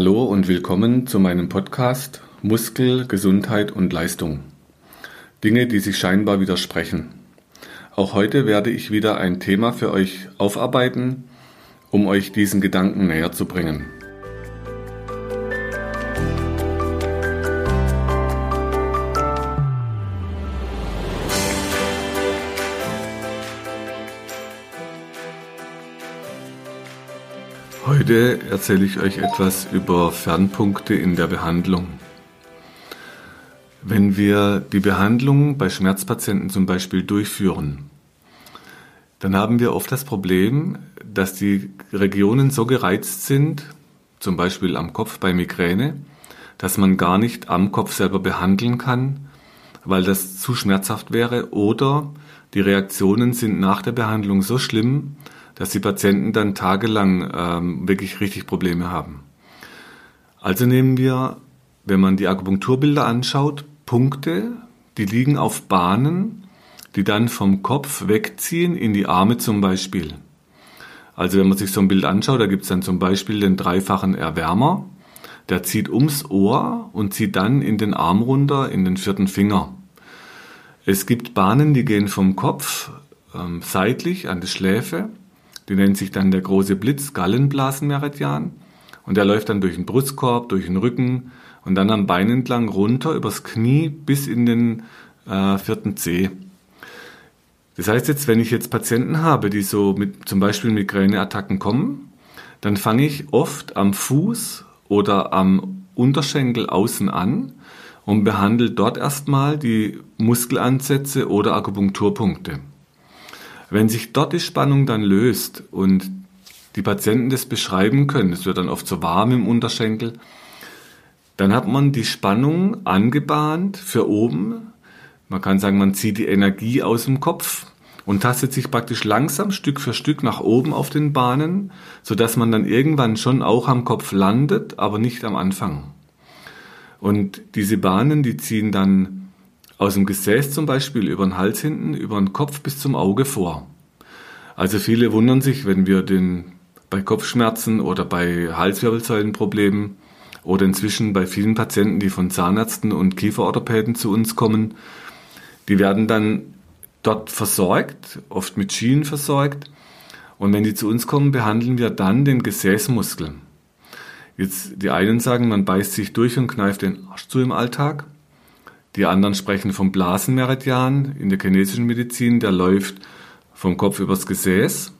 Hallo und willkommen zu meinem Podcast Muskel, Gesundheit und Leistung. Dinge, die sich scheinbar widersprechen. Auch heute werde ich wieder ein Thema für euch aufarbeiten, um euch diesen Gedanken näher zu bringen. Heute erzähle ich euch etwas über Fernpunkte in der Behandlung. Wenn wir die Behandlung bei Schmerzpatienten zum Beispiel durchführen, dann haben wir oft das Problem, dass die Regionen so gereizt sind, zum Beispiel am Kopf bei Migräne, dass man gar nicht am Kopf selber behandeln kann, weil das zu schmerzhaft wäre oder die Reaktionen sind nach der Behandlung so schlimm, dass die Patienten dann tagelang ähm, wirklich richtig Probleme haben. Also nehmen wir, wenn man die Akupunkturbilder anschaut, Punkte, die liegen auf Bahnen, die dann vom Kopf wegziehen in die Arme zum Beispiel. Also wenn man sich so ein Bild anschaut, da gibt es dann zum Beispiel den dreifachen Erwärmer, der zieht ums Ohr und zieht dann in den Arm runter, in den vierten Finger. Es gibt Bahnen, die gehen vom Kopf ähm, seitlich an die Schläfe die nennt sich dann der große Blitz Gallenblasenmeridian. Und der läuft dann durch den Brustkorb, durch den Rücken und dann am Bein entlang runter übers Knie bis in den äh, vierten Zeh. Das heißt jetzt, wenn ich jetzt Patienten habe, die so mit zum Beispiel Migräneattacken kommen, dann fange ich oft am Fuß oder am Unterschenkel außen an und behandle dort erstmal die Muskelansätze oder Akupunkturpunkte. Wenn sich dort die Spannung dann löst und die Patienten das beschreiben können, es wird dann oft so warm im Unterschenkel, dann hat man die Spannung angebahnt für oben. Man kann sagen, man zieht die Energie aus dem Kopf und tastet sich praktisch langsam Stück für Stück nach oben auf den Bahnen, sodass man dann irgendwann schon auch am Kopf landet, aber nicht am Anfang. Und diese Bahnen, die ziehen dann aus dem Gesäß zum Beispiel über den Hals hinten, über den Kopf bis zum Auge vor. Also viele wundern sich, wenn wir den bei Kopfschmerzen oder bei Halswirbelsäulenproblemen oder inzwischen bei vielen Patienten, die von Zahnärzten und Kieferorthopäden zu uns kommen, die werden dann dort versorgt, oft mit Schienen versorgt. Und wenn die zu uns kommen, behandeln wir dann den Gesäßmuskel. Jetzt die einen sagen, man beißt sich durch und kneift den Arsch zu im Alltag. Die anderen sprechen vom Blasenmeridian in der chinesischen Medizin, der läuft vom Kopf übers Gesäß.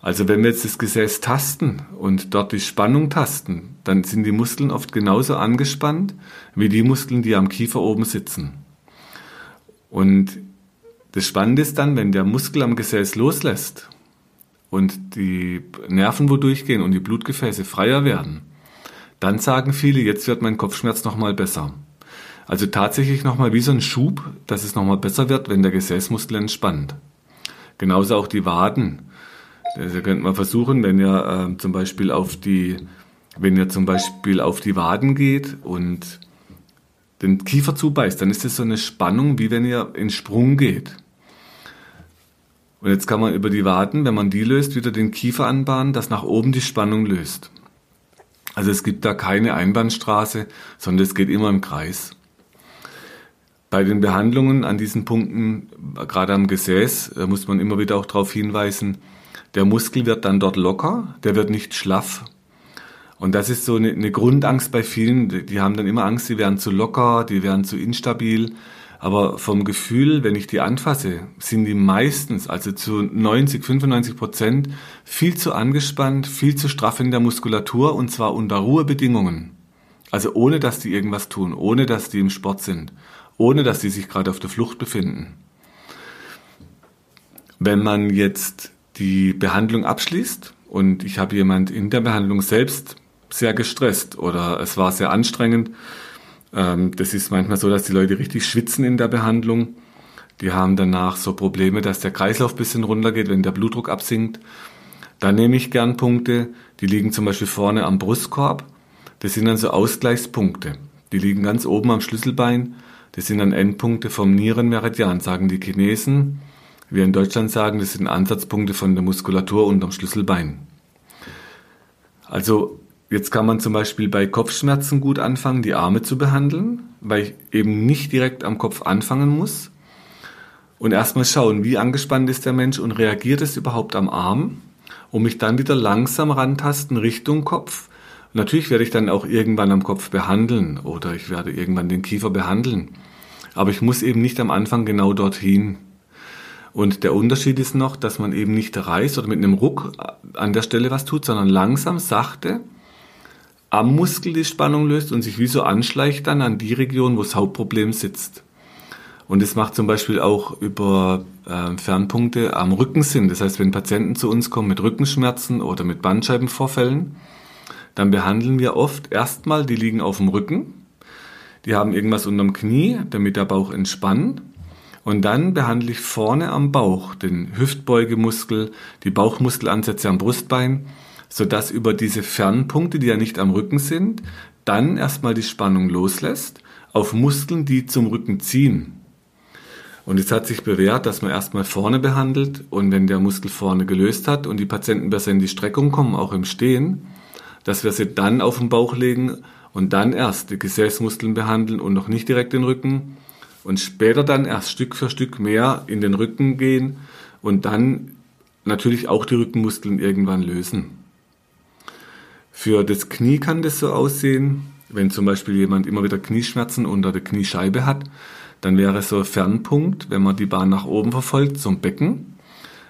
Also wenn wir jetzt das Gesäß tasten und dort die Spannung tasten, dann sind die Muskeln oft genauso angespannt wie die Muskeln, die am Kiefer oben sitzen. Und das Spannende ist dann, wenn der Muskel am Gesäß loslässt und die Nerven wodurch gehen und die Blutgefäße freier werden, dann sagen viele, jetzt wird mein Kopfschmerz nochmal besser. Also tatsächlich nochmal wie so ein Schub, dass es nochmal besser wird, wenn der Gesäßmuskel entspannt. Genauso auch die Waden. Also könnte man versuchen, wenn ihr äh, zum Beispiel auf die, wenn ihr zum Beispiel auf die Waden geht und den Kiefer zubeißt, dann ist das so eine Spannung, wie wenn ihr in Sprung geht. Und jetzt kann man über die Waden, wenn man die löst, wieder den Kiefer anbahnen, dass nach oben die Spannung löst. Also es gibt da keine Einbahnstraße, sondern es geht immer im Kreis. Bei den Behandlungen an diesen Punkten, gerade am Gesäß, äh, muss man immer wieder auch darauf hinweisen, der Muskel wird dann dort locker, der wird nicht schlaff. Und das ist so eine, eine Grundangst bei vielen, die haben dann immer Angst, die werden zu locker, die werden zu instabil. Aber vom Gefühl, wenn ich die anfasse, sind die meistens, also zu 90, 95 Prozent, viel zu angespannt, viel zu straff in der Muskulatur und zwar unter Ruhebedingungen. Also ohne, dass die irgendwas tun, ohne, dass die im Sport sind ohne dass sie sich gerade auf der Flucht befinden. Wenn man jetzt die Behandlung abschließt und ich habe jemand in der Behandlung selbst sehr gestresst oder es war sehr anstrengend, ähm, das ist manchmal so, dass die Leute richtig schwitzen in der Behandlung. Die haben danach so Probleme, dass der Kreislauf ein bisschen runtergeht, wenn der Blutdruck absinkt. Da nehme ich gern Punkte, die liegen zum Beispiel vorne am Brustkorb. Das sind dann so Ausgleichspunkte. Die liegen ganz oben am Schlüsselbein das sind dann Endpunkte vom Nierenmeridian, sagen die Chinesen. Wir in Deutschland sagen, das sind Ansatzpunkte von der Muskulatur unterm Schlüsselbein. Also Jetzt kann man zum Beispiel bei Kopfschmerzen gut anfangen, die Arme zu behandeln, weil ich eben nicht direkt am Kopf anfangen muss. Und erstmal schauen, wie angespannt ist der Mensch und reagiert es überhaupt am Arm, um mich dann wieder langsam rantasten Richtung Kopf. Natürlich werde ich dann auch irgendwann am Kopf behandeln oder ich werde irgendwann den Kiefer behandeln. Aber ich muss eben nicht am Anfang genau dorthin. Und der Unterschied ist noch, dass man eben nicht reißt oder mit einem Ruck an der Stelle was tut, sondern langsam, sachte am Muskel die Spannung löst und sich wie so anschleicht dann an die Region, wo das Hauptproblem sitzt. Und es macht zum Beispiel auch über äh, Fernpunkte am Rücken Sinn. Das heißt, wenn Patienten zu uns kommen mit Rückenschmerzen oder mit Bandscheibenvorfällen, dann behandeln wir oft erstmal, die liegen auf dem Rücken, die haben irgendwas unterm Knie, damit der Bauch entspannt. Und dann behandle ich vorne am Bauch den Hüftbeugemuskel, die Bauchmuskelansätze am Brustbein, sodass über diese Fernpunkte, die ja nicht am Rücken sind, dann erstmal die Spannung loslässt auf Muskeln, die zum Rücken ziehen. Und es hat sich bewährt, dass man erstmal vorne behandelt und wenn der Muskel vorne gelöst hat und die Patienten besser in die Streckung kommen, auch im Stehen, dass wir sie dann auf den Bauch legen und dann erst die Gesäßmuskeln behandeln und noch nicht direkt den Rücken und später dann erst Stück für Stück mehr in den Rücken gehen und dann natürlich auch die Rückenmuskeln irgendwann lösen. Für das Knie kann das so aussehen, wenn zum Beispiel jemand immer wieder Knieschmerzen unter der Kniescheibe hat, dann wäre so ein Fernpunkt, wenn man die Bahn nach oben verfolgt zum Becken,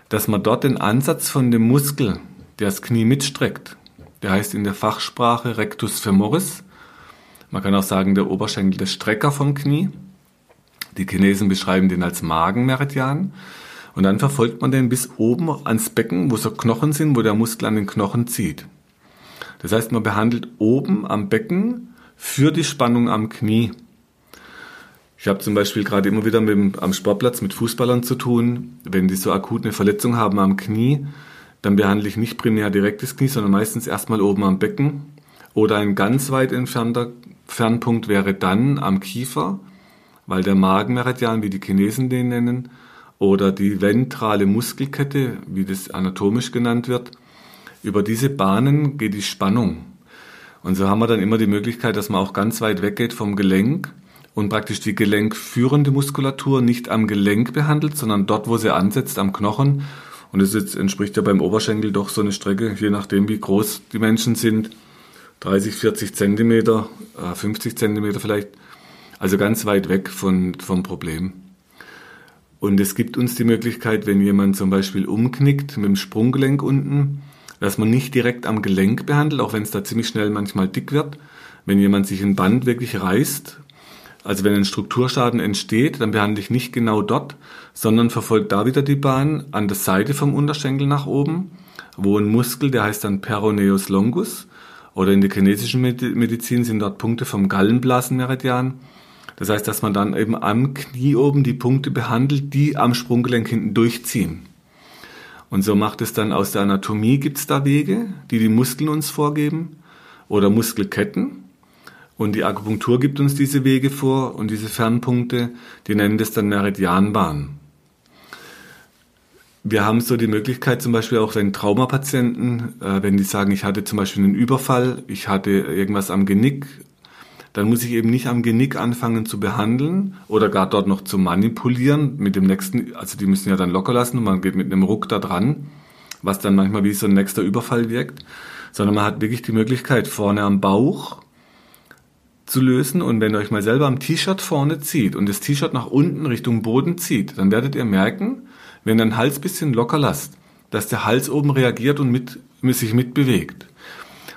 dass man dort den Ansatz von dem Muskel, der das Knie mitstreckt, der heißt in der Fachsprache Rectus femoris, man kann auch sagen der Oberschenkel der Strecker vom Knie, die Chinesen beschreiben den als Magenmeridian. Und dann verfolgt man den bis oben ans Becken, wo so Knochen sind, wo der Muskel an den Knochen zieht. Das heißt, man behandelt oben am Becken für die Spannung am Knie. Ich habe zum Beispiel gerade immer wieder mit, am Sportplatz mit Fußballern zu tun. Wenn die so akut eine Verletzung haben am Knie, dann behandle ich nicht primär direkt das Knie, sondern meistens erstmal oben am Becken. Oder ein ganz weit entfernter Fernpunkt wäre dann am Kiefer weil der Magenmeridian, wie die Chinesen den nennen, oder die ventrale Muskelkette, wie das anatomisch genannt wird, über diese Bahnen geht die Spannung. Und so haben wir dann immer die Möglichkeit, dass man auch ganz weit weggeht vom Gelenk und praktisch die gelenkführende Muskulatur nicht am Gelenk behandelt, sondern dort, wo sie ansetzt, am Knochen. Und jetzt entspricht ja beim Oberschenkel doch so eine Strecke, je nachdem wie groß die Menschen sind, 30, 40 Zentimeter, 50 äh, Zentimeter vielleicht, also ganz weit weg von, vom Problem. Und es gibt uns die Möglichkeit, wenn jemand zum Beispiel umknickt mit dem Sprunggelenk unten, dass man nicht direkt am Gelenk behandelt, auch wenn es da ziemlich schnell manchmal dick wird. Wenn jemand sich ein Band wirklich reißt, also wenn ein Strukturschaden entsteht, dann behandle ich nicht genau dort, sondern verfolge da wieder die Bahn an der Seite vom Unterschenkel nach oben, wo ein Muskel, der heißt dann Peroneus longus, oder in der chinesischen Medizin sind dort Punkte vom Gallenblasenmeridian, das heißt, dass man dann eben am Knie oben die Punkte behandelt, die am Sprunggelenk hinten durchziehen. Und so macht es dann aus der Anatomie, gibt es da Wege, die die Muskeln uns vorgeben oder Muskelketten. Und die Akupunktur gibt uns diese Wege vor und diese Fernpunkte, die nennen das dann Meridianbahn. Wir haben so die Möglichkeit, zum Beispiel auch wenn Traumapatienten, äh, wenn die sagen, ich hatte zum Beispiel einen Überfall, ich hatte irgendwas am Genick dann muss ich eben nicht am Genick anfangen zu behandeln oder gar dort noch zu manipulieren mit dem nächsten, also die müssen ja dann locker lassen und man geht mit einem Ruck da dran, was dann manchmal wie so ein nächster Überfall wirkt, sondern man hat wirklich die Möglichkeit vorne am Bauch zu lösen und wenn ihr euch mal selber am T-Shirt vorne zieht und das T-Shirt nach unten Richtung Boden zieht, dann werdet ihr merken, wenn ihr den Hals bisschen locker lasst, dass der Hals oben reagiert und mit, sich mitbewegt.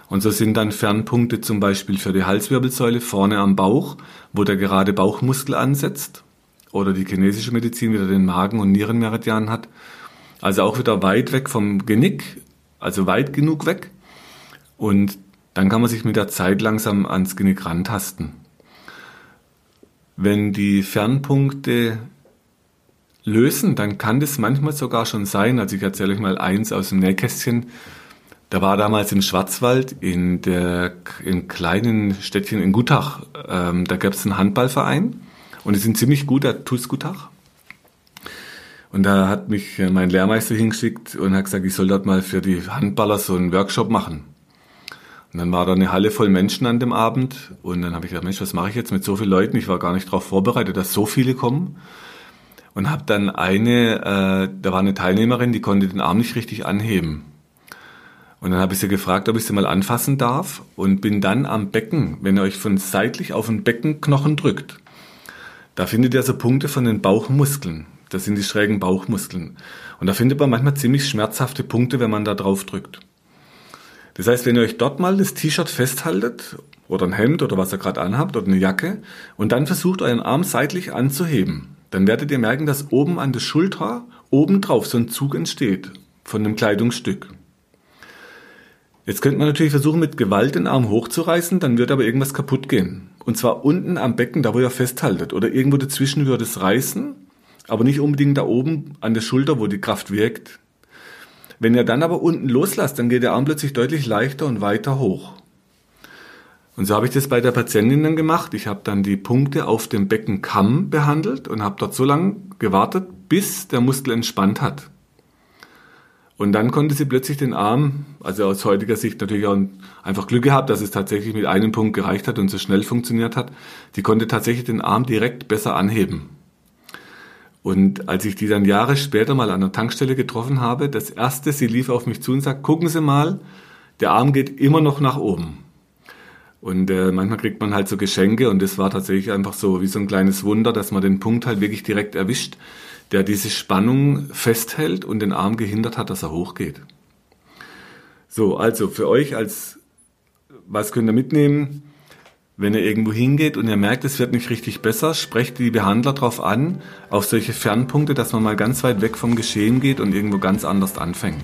Und so sind dann Fernpunkte zum Beispiel für die Halswirbelsäule vorne am Bauch, wo der gerade Bauchmuskel ansetzt. Oder die chinesische Medizin wieder den Magen- und Nierenmeridian hat. Also auch wieder weit weg vom Genick, also weit genug weg. Und dann kann man sich mit der Zeit langsam ans Genick rantasten. Wenn die Fernpunkte lösen, dann kann das manchmal sogar schon sein, also ich erzähle euch mal eins aus dem Nähkästchen, da war damals im Schwarzwald in der in kleinen Städtchen in Gutach, ähm, da gab es einen Handballverein und die sind ziemlich gut, der TuS Gutach. Und da hat mich mein Lehrmeister hingeschickt und hat gesagt, ich soll dort mal für die Handballer so einen Workshop machen. Und dann war da eine Halle voll Menschen an dem Abend und dann habe ich gedacht, Mensch, was mache ich jetzt mit so vielen Leuten? Ich war gar nicht darauf vorbereitet, dass so viele kommen. Und habe dann eine, äh, da war eine Teilnehmerin, die konnte den Arm nicht richtig anheben. Und dann habe ich sie gefragt, ob ich sie mal anfassen darf und bin dann am Becken, wenn ihr euch von seitlich auf den Beckenknochen drückt, da findet ihr so Punkte von den Bauchmuskeln. Das sind die schrägen Bauchmuskeln. Und da findet man manchmal ziemlich schmerzhafte Punkte, wenn man da drauf drückt. Das heißt, wenn ihr euch dort mal das T-Shirt festhaltet oder ein Hemd oder was ihr gerade anhabt oder eine Jacke und dann versucht euren Arm seitlich anzuheben, dann werdet ihr merken, dass oben an der Schulter oben drauf so ein Zug entsteht von einem Kleidungsstück. Jetzt könnte man natürlich versuchen, mit Gewalt den Arm hochzureißen, dann wird aber irgendwas kaputt gehen. Und zwar unten am Becken, da wo ihr festhaltet. Oder irgendwo dazwischen würde es reißen, aber nicht unbedingt da oben an der Schulter, wo die Kraft wirkt. Wenn ihr dann aber unten loslasst, dann geht der Arm plötzlich deutlich leichter und weiter hoch. Und so habe ich das bei der Patientin dann gemacht. Ich habe dann die Punkte auf dem Beckenkamm behandelt und habe dort so lange gewartet, bis der Muskel entspannt hat. Und dann konnte sie plötzlich den Arm, also aus heutiger Sicht natürlich auch einfach Glück gehabt, dass es tatsächlich mit einem Punkt gereicht hat und so schnell funktioniert hat. Die konnte tatsächlich den Arm direkt besser anheben. Und als ich die dann Jahre später mal an der Tankstelle getroffen habe, das erste, sie lief auf mich zu und sagt, gucken Sie mal, der Arm geht immer noch nach oben. Und äh, manchmal kriegt man halt so Geschenke und das war tatsächlich einfach so wie so ein kleines Wunder, dass man den Punkt halt wirklich direkt erwischt, der diese Spannung festhält und den Arm gehindert hat, dass er hochgeht. So, also für euch als, was könnt ihr mitnehmen? Wenn ihr irgendwo hingeht und ihr merkt, es wird nicht richtig besser, sprecht die Behandler darauf an, auf solche Fernpunkte, dass man mal ganz weit weg vom Geschehen geht und irgendwo ganz anders anfängt.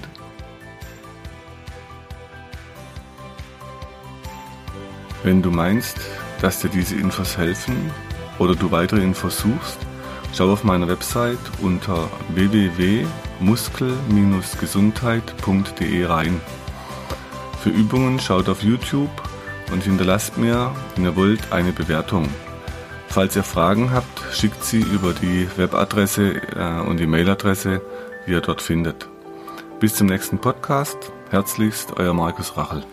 Wenn du meinst, dass dir diese Infos helfen oder du weitere Infos suchst, schau auf meiner Website unter www.muskel-gesundheit.de rein. Für Übungen schaut auf YouTube und hinterlasst mir, wenn ihr wollt, eine Bewertung. Falls ihr Fragen habt, schickt sie über die Webadresse äh, und die Mailadresse, die ihr dort findet. Bis zum nächsten Podcast. Herzlichst, euer Markus Rachel.